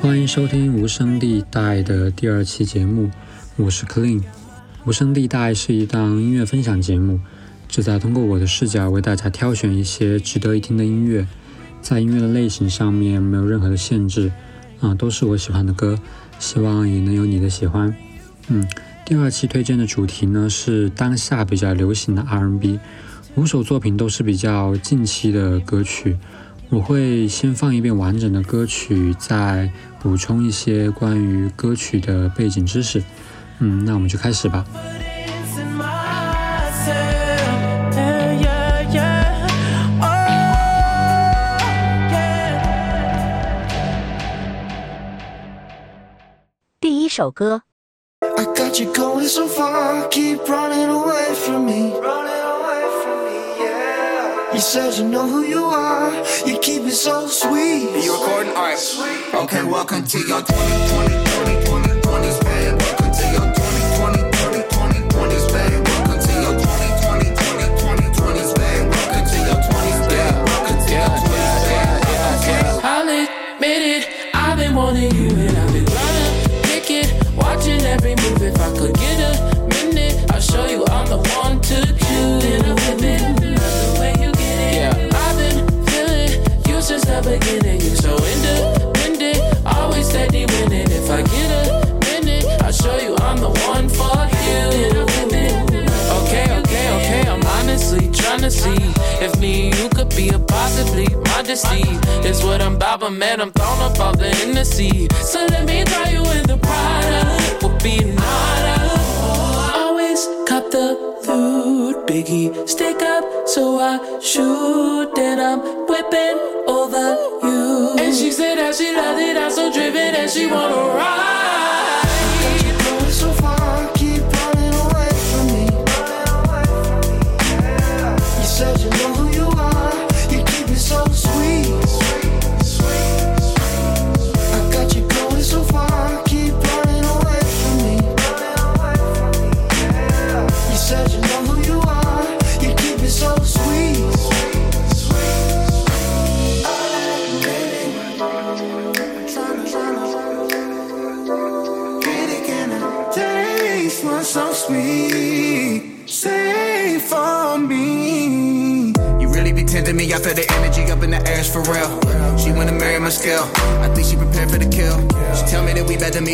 欢迎收听无声地带的第二期节目，我是 Clean。无声地带是一档音乐分享节目，旨在通过我的视角为大家挑选一些值得一听的音乐。在音乐的类型上面没有任何的限制，啊，都是我喜欢的歌，希望也能有你的喜欢。嗯，第二期推荐的主题呢是当下比较流行的 R&B，五首作品都是比较近期的歌曲。我会先放一遍完整的歌曲，再补充一些关于歌曲的背景知识。嗯，那我们就开始吧。第一首歌。You said you know who you are. You keep it so sweet. Are you recording? Alright. Okay, welcome to your 2020, 2020, modesty. Is what I'm about, but man, I'm thrown up off the Hennessy. So let me throw you in the product. We'll be nada. Always cop the food, Biggie, stick up, so I shoot, and I'm whipping over you. And she said that she loved it, I'm so driven, and she wanna ride.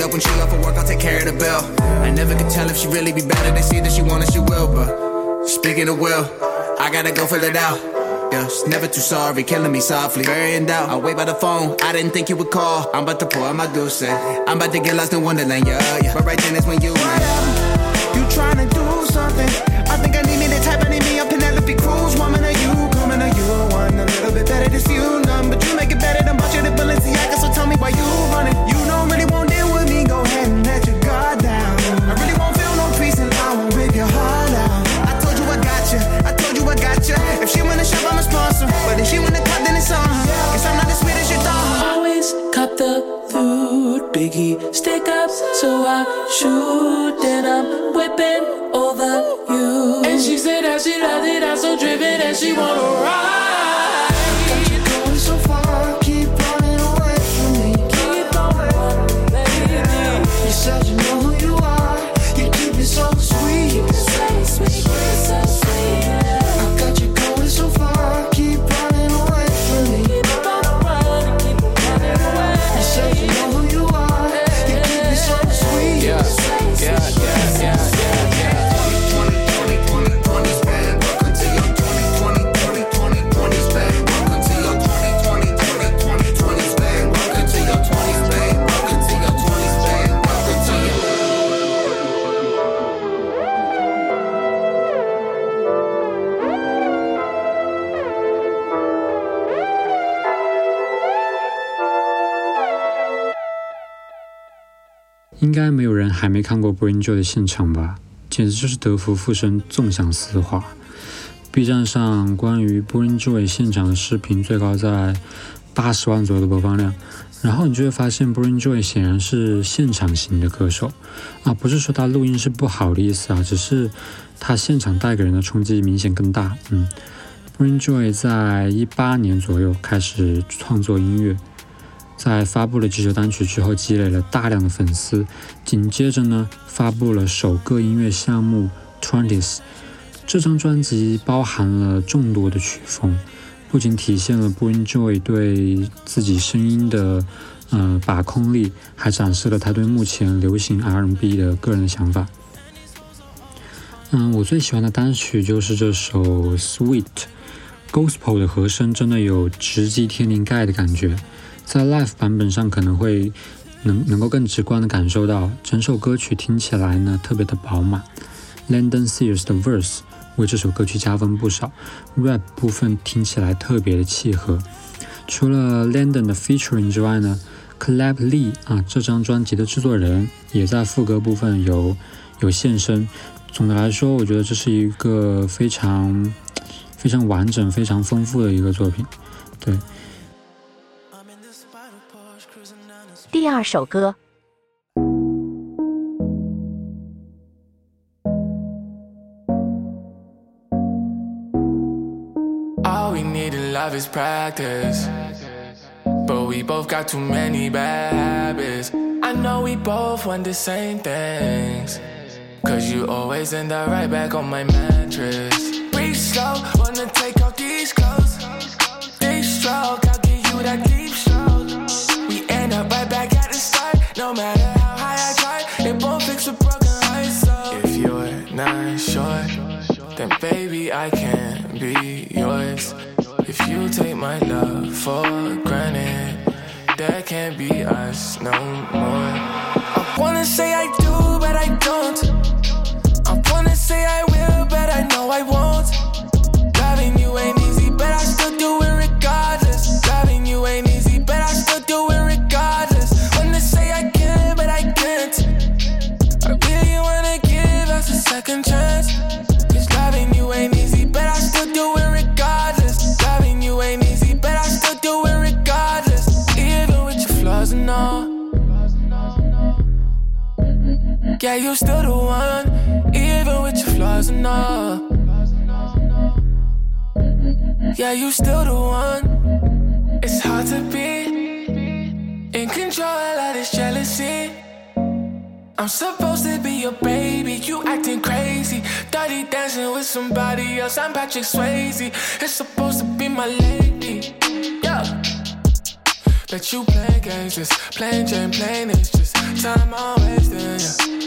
Up when she off for work. I'll take care of the bill. I never could tell if she really be better. They see that she want it, she will. But speaking of will, I gotta go fill it out. Yeah, never too sorry, killing me softly. In doubt. I'll wait by the phone. I didn't think you would call. I'm about to pour out my deuce. I'm about to get lost in Wonderland, yeah, yeah. But right then is when. You 还没看过 Bring Joy 的现场吧？简直就是德福附身，纵享丝滑。B 站上关于 Bring Joy 现场的视频最高在八十万左右的播放量。然后你就会发现，Bring Joy 显然是现场型的歌手啊，不是说他录音是不好的意思啊，只是他现场带给人的冲击明显更大。嗯，Bring Joy 在一八年左右开始创作音乐，在发布了几首单曲之后，积累了大量的粉丝，紧接着呢，发布了首个音乐项目 Twenties。这张专辑包含了众多的曲风。不仅体现了 Bring Joy 对自己声音的呃把控力，还展示了他对目前流行 R&B 的个人想法。嗯，我最喜欢的单曲就是这首 Sweet，Gospel 的和声真的有直击天灵盖的感觉，在 Live 版本上可能会能能够更直观的感受到，整首歌曲听起来呢特别的饱满。London Sears 的 Verse。为这首歌曲加分不少，rap 部分听起来特别的契合。除了 London 的 featuring 之外呢，Clap Lee 啊，这张专辑的制作人也在副歌部分有有现身。总的来说，我觉得这是一个非常非常完整、非常丰富的一个作品。对。第二首歌。love is practice. But we both got too many bad habits. I know we both want the same things. Cause you always end up right back on my mattress. Breathe slow, wanna take off these clothes. Deep stroke, I'll give you that Baby, I can't be yours. If you take my love for granted, that can't be us no more. I wanna say I do, but I don't. I wanna say I will, but I know I won't. Yeah, you still the one, even with your flaws and all. Yeah, you're still the one. It's hard to be in control of this jealousy. I'm supposed to be your baby, you acting crazy. Dirty dancing with somebody else, I'm Patrick Swayze. It's supposed to be my lady, yeah. But you play games, just plain Jane, plain it's just time I'm wasting, yeah.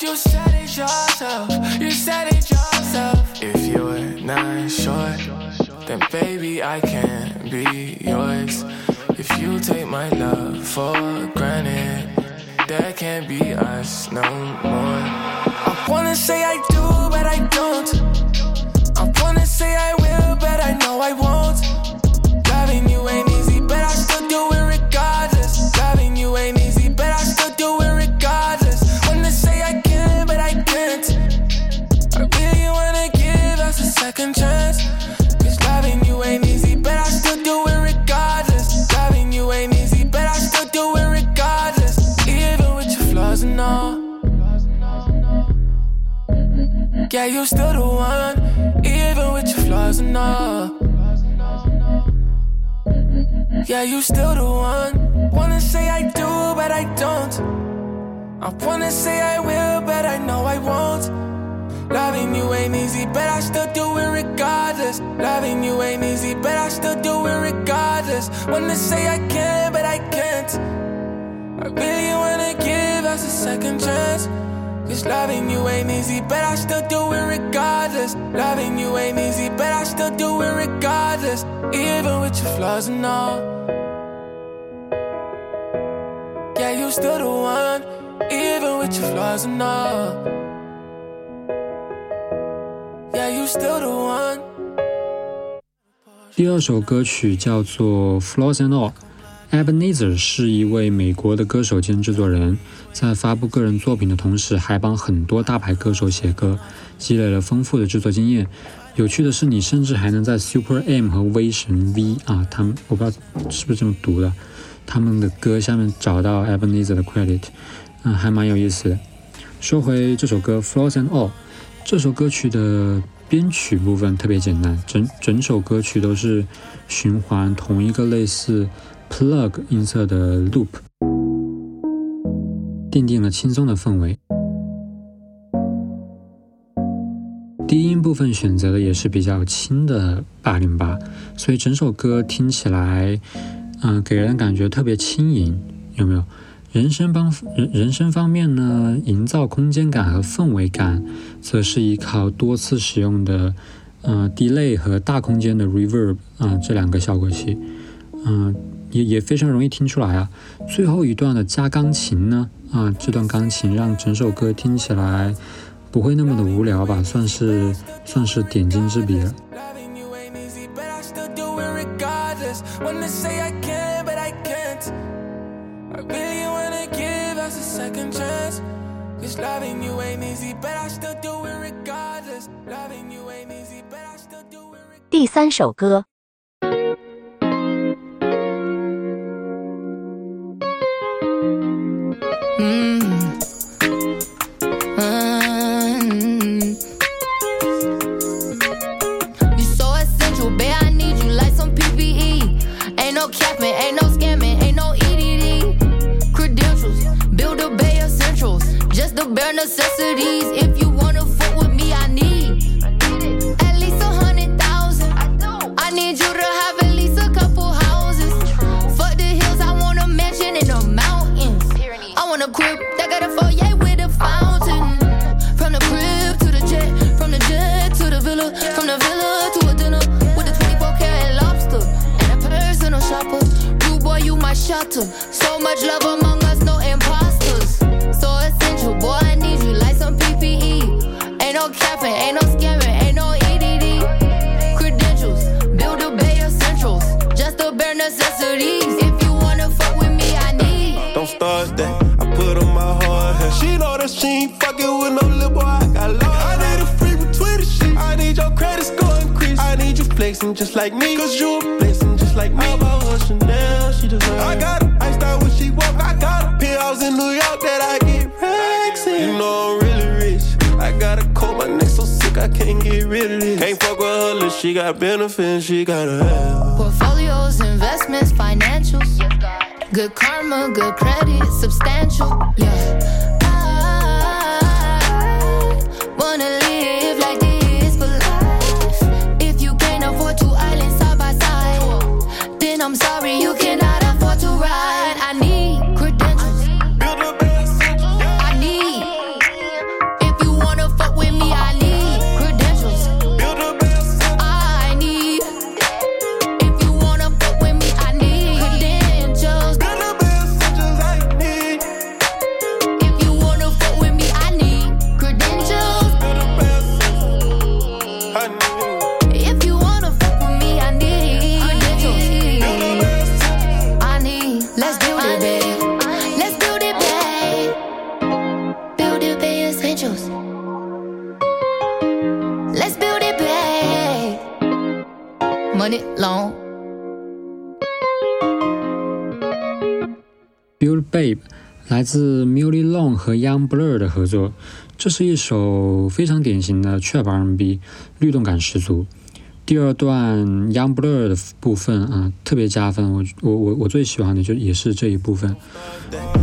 You said it yourself, you said it yourself. If you're not sure, then baby I can't be yours. If you take my love for granted that can't be us no more. I wanna say I do, but I don't. I wanna say I will, but I know I won't. Yeah, you still the one. Wanna say I do, but I don't. I wanna say I will, but I know I won't. Loving you ain't easy, but I still do it regardless. Loving you ain't easy, but I still do it regardless. Wanna say I can, but I can't. I really wanna give us a second chance. Cause loving you ain't easy, but I still do it regardless. Loving you ain't easy, but I still do it regardless. Even with your flaws and all. Yeah, you still the one, even with your flaws and all. Yeah, you still the one. 第二首歌曲叫做《Flaws and All》， Ebenezer 是一位美国的歌手兼制作人，在发布个人作品的同时，还帮很多大牌歌手写歌，积累了丰富的制作经验。有趣的是，你甚至还能在 Super M 和威神 V 啊，他们我不知道是不是这么读的，他们的歌下面找到 Ebenezer 的 credit，嗯，还蛮有意思的。说回这首歌《Flaws and All》，这首歌曲的编曲部分特别简单，整整首歌曲都是循环同一个类似。Plug 音色的 Loop，奠定了轻松的氛围。低音部分选择的也是比较轻的八零八，所以整首歌听起来，嗯，给人感觉特别轻盈，有没有？人声方人人声方面呢，营造空间感和氛围感，则是依靠多次使用的，嗯，delay 和大空间的 reverb 啊这两个效果器，嗯。也也非常容易听出来啊！最后一段的加钢琴呢，啊，这段钢琴让整首歌听起来不会那么的无聊吧，算是算是点睛之笔了。第三首歌。capping, ain't no scamming, ain't no EDD. Credentials, build a bay of centrals, just the bare necessities. If you Ain't no ain't no scamming, ain't no EDD. Credentials, build a bay essentials, just the bare necessities. If you wanna fuck with me, I need. Don't start that. I put on my hard hat. She know that she ain't fucking with no little boy. I got love. I need a free Twitter shit. I need your credit score increase. I need you flexing just like me. Cause you a blessing just like me. How about what Chanel she deserve? I got her. I style when she walk. I got her. Penthouse in New York that I get racks in. You know I'm really rich. I got a cold, my neck so sick I can't get rid of this. Can't fuck with her unless she got benefits. She got a hell. Portfolios, investments, financials. Good karma, good credit, substantial. Yeah. 来自 Millie Long 和 Young Blur 的合作，这是一首非常典型的 Trap R&B，律动感十足。第二段 Young Blur 的部分啊，特别加分。我我我我最喜欢的就也是这一部分。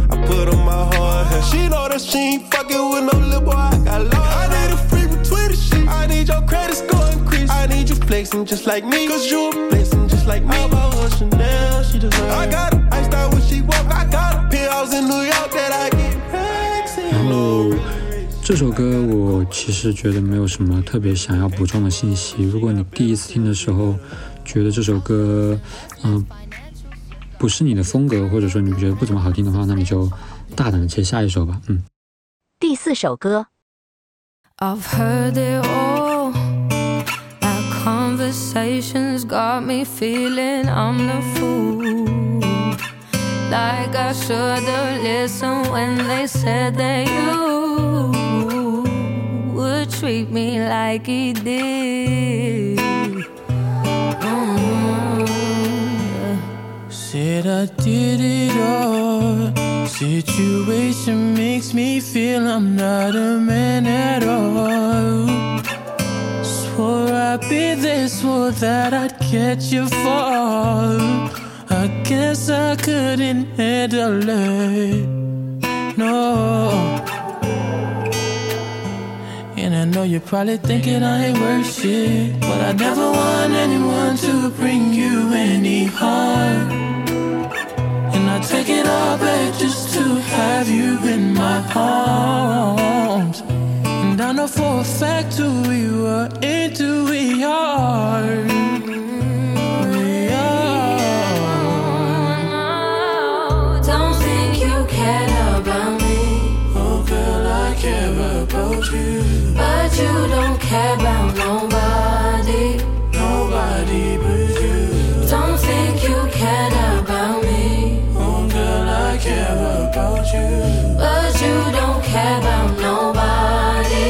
I put on my hard hat. She know that she ain't fucking with no little boy. I got love. I need a free Twitter shit. I need your credit score increase. I need you flexing just like me. Cause you a blessing just like me. How about what Chanel she deserve? I got her. I style when she walk. I got. Penthouse 然后这首歌我其实觉得没有什么特别想要补充的信息。如果你第一次听的时候觉得这首歌，嗯、不是你的风格，或者说你觉得不怎么好听的话，那你就大胆的切下一首吧。嗯。第四首歌，I've heard it all. Our conversations got me feeling I'm the fool. Like I should've listened when they said that you would treat me like he did. Mm. Said I did it all. Situation makes me feel I'm not a man at all. Swore I'd be this, swore that I'd catch you fall. I guess I couldn't handle it. No. And I know you're probably thinking I ain't worth shit. But I never want anyone to bring you any harm. And I take it all back just to have you in my arms. And I know for a fact who we were care. Don't think you about me, but you don't care about nobody.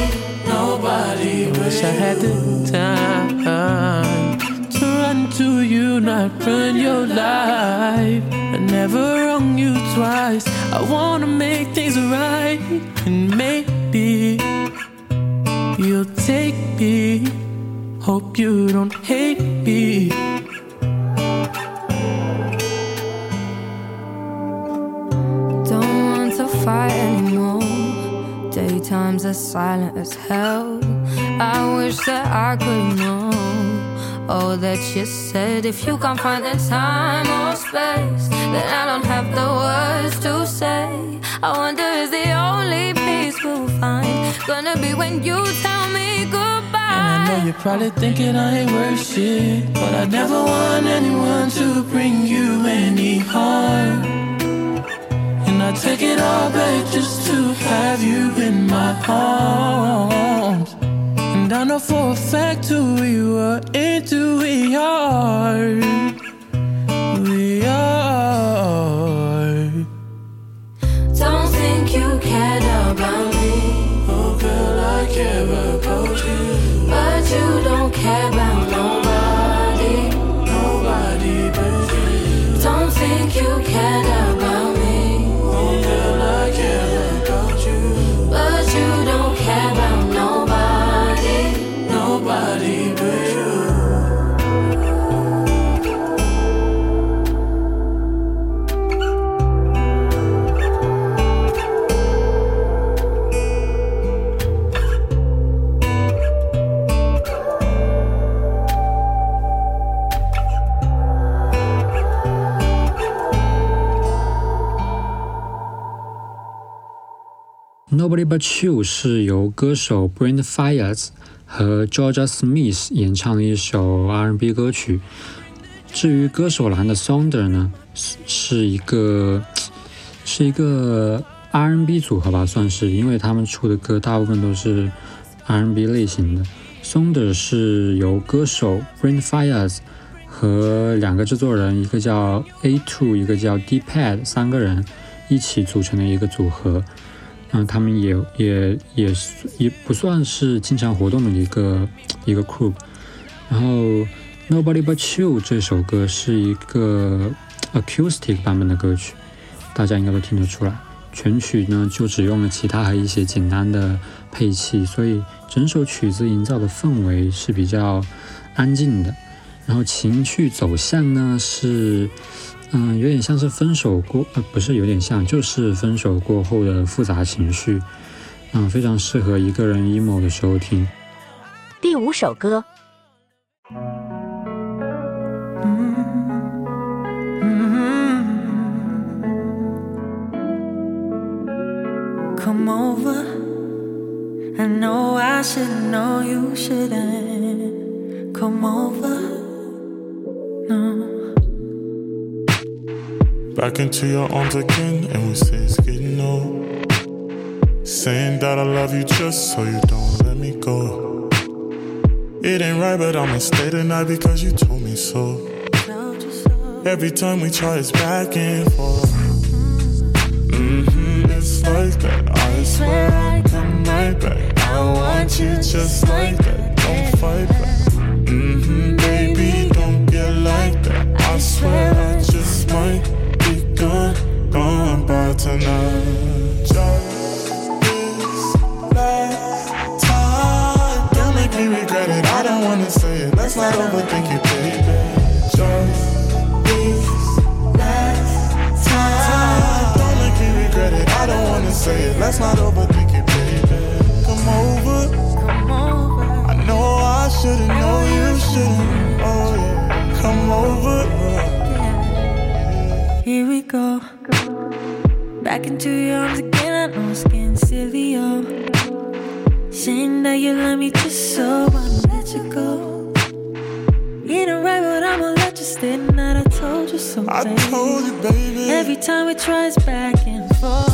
Nobody wish I had the time to run to you, not run your life. I never wrong you twice. I wanna make things right, and maybe you'll take me. Hope you don't hate me. Don't want to fight anymore. Daytimes are silent as hell. I wish that I could know all that you said. If you can't find the time or space, then I don't have the words to say. I wonder is the only peace we'll find gonna be when you tell me goodbye. And I know you're probably thinking I ain't worth shit. But I never want anyone to bring you any harm. And I take it all back just to have you in my arms. And I know for a fact who we were into, we are. Nobody But You 是由歌手 Brent Fires 和 Georgia Smith 演唱的一首 R&B 歌曲。至于歌手栏的 Sonder 呢，是是一个是一个 R&B 组合吧，算是，因为他们出的歌大部分都是 R&B 类型的。Sonder 是由歌手 Brent Fires 和两个制作人，一个叫 A Two，一个叫 D Pad，三个人一起组成的一个组合。嗯，他们也也也也不算是经常活动的一个一个 crew。然后 Nobody But You 这首歌是一个 acoustic 版本的歌曲，大家应该都听得出来。全曲呢就只用了吉他和一些简单的配器，所以整首曲子营造的氛围是比较安静的。然后情绪走向呢是，嗯，有点像是分手过，呃，不是有点像，就是分手过后的复杂情绪，嗯，非常适合一个人 emo 的时候听。第五首歌，Come over. I know I should know you shouldn't. Come over. Back into your arms again, and we say it's getting old. Saying that I love you just so you don't let me go. It ain't right, but I'ma stay tonight because you told me so. Every time we try, it's back and forth. Mmm, it's like that. I swear I'd come right back. I want you just like that. Don't fight back. Mm-hmm, baby, don't get like that. I swear I just might gone, gone by tonight. Just this last time. Don't make me regret it. I don't wanna say it. Let's not overthink it, baby. Just this last time. Don't make me regret it. I don't wanna say it. Let's not overthink it, baby. Come over. Come over. I know I shouldn't, know you shouldn't. Oh yeah, come over. Here we go. Back into your arms again. I know it's getting silly, yo. Saying that you love me just so I'ma let you go. You ain't right, but I'ma let you stay tonight. I told you so, I baby. told you, baby. Every time we try, it's back and forth.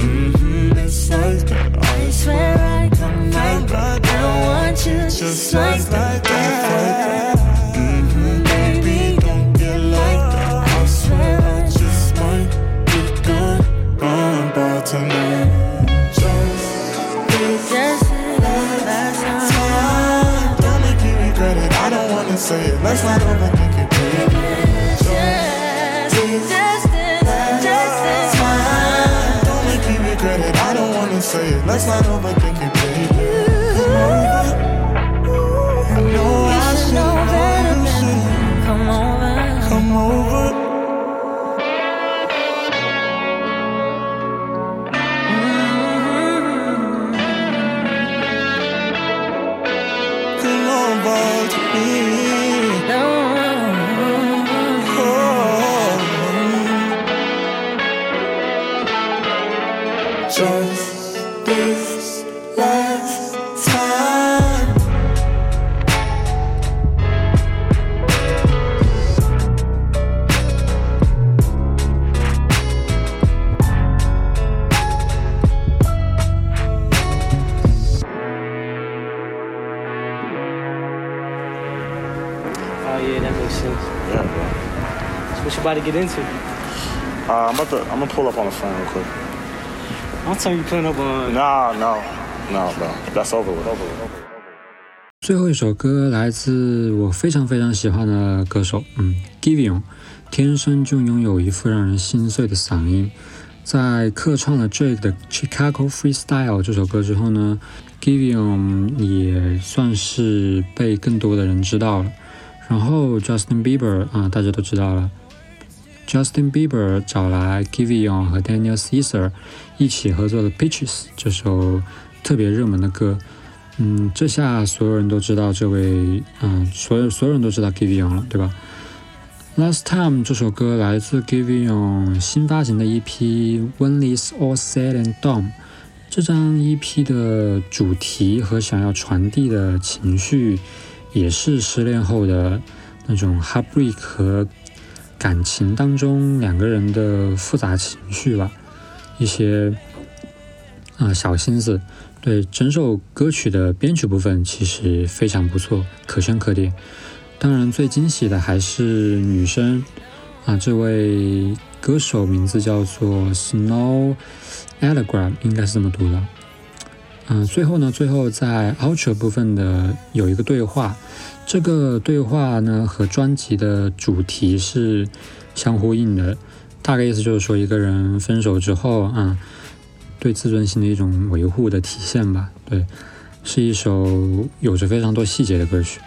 Mm-hmm, it's like that. I I swear I come right. I want you just, just like like that. that. Just last time. Don't make me regret it. I don't wanna say it. Baby. Just. Don't make me regret it. I don't wanna say it. Let's not overthink it, baby. About to get into? Uh, I'm about to. I'm gonna pull up on the phone real quick. I'll tell you putting up on. Nah, no, no, bro. That's over with. Over with. Over with. 最后一首歌来自我非常非常喜欢的歌手，嗯，Givion，天生就拥有一副让人心碎的嗓音。在客串了 Drake 的《Chicago Freestyle》这首歌之后呢，Givion 也算是被更多的人知道了。然后 Justin Bieber 啊、大家都知道了，Justin Bieber 找来 Givion 和 Daniel Caesar 一起合作了《Peaches》这首特别热门的歌。嗯，这下所有人都知道这位，嗯，所有所有人都知道 Givion 了，对吧？Last Time 这首歌来自 Givion 新发行的 EP《When It's All Said and Done》。这张 EP 的主题和想要传递的情绪，也是失恋后的那种 heartbreak 和感情当中两个人的复杂情绪吧，一些啊、小心思。对整首歌曲的编曲部分其实非常不错，可圈可点。当然，最惊喜的还是女生啊，这位歌手名字叫做 Snow Allegram，应该是这么读的。嗯、最后呢，最后在 Ultra 部分的有一个对话，这个对话呢和专辑的主题是相呼应的，大概意思就是说一个人分手之后啊。对自尊心的一种维护的体现吧。对，是一首有着非常多细节的歌曲。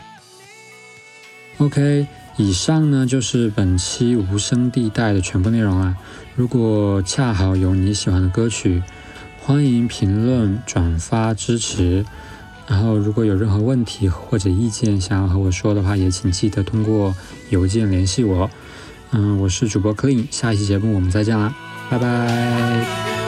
OK，以上呢就是本期无声地带的全部内容了。如果恰好有你喜欢的歌曲，欢迎评论、转发支持。然后，如果有任何问题或者意见想要和我说的话，也请记得通过邮件联系我。嗯，我是主播 Clean，下一期节目我们再见啦，拜拜。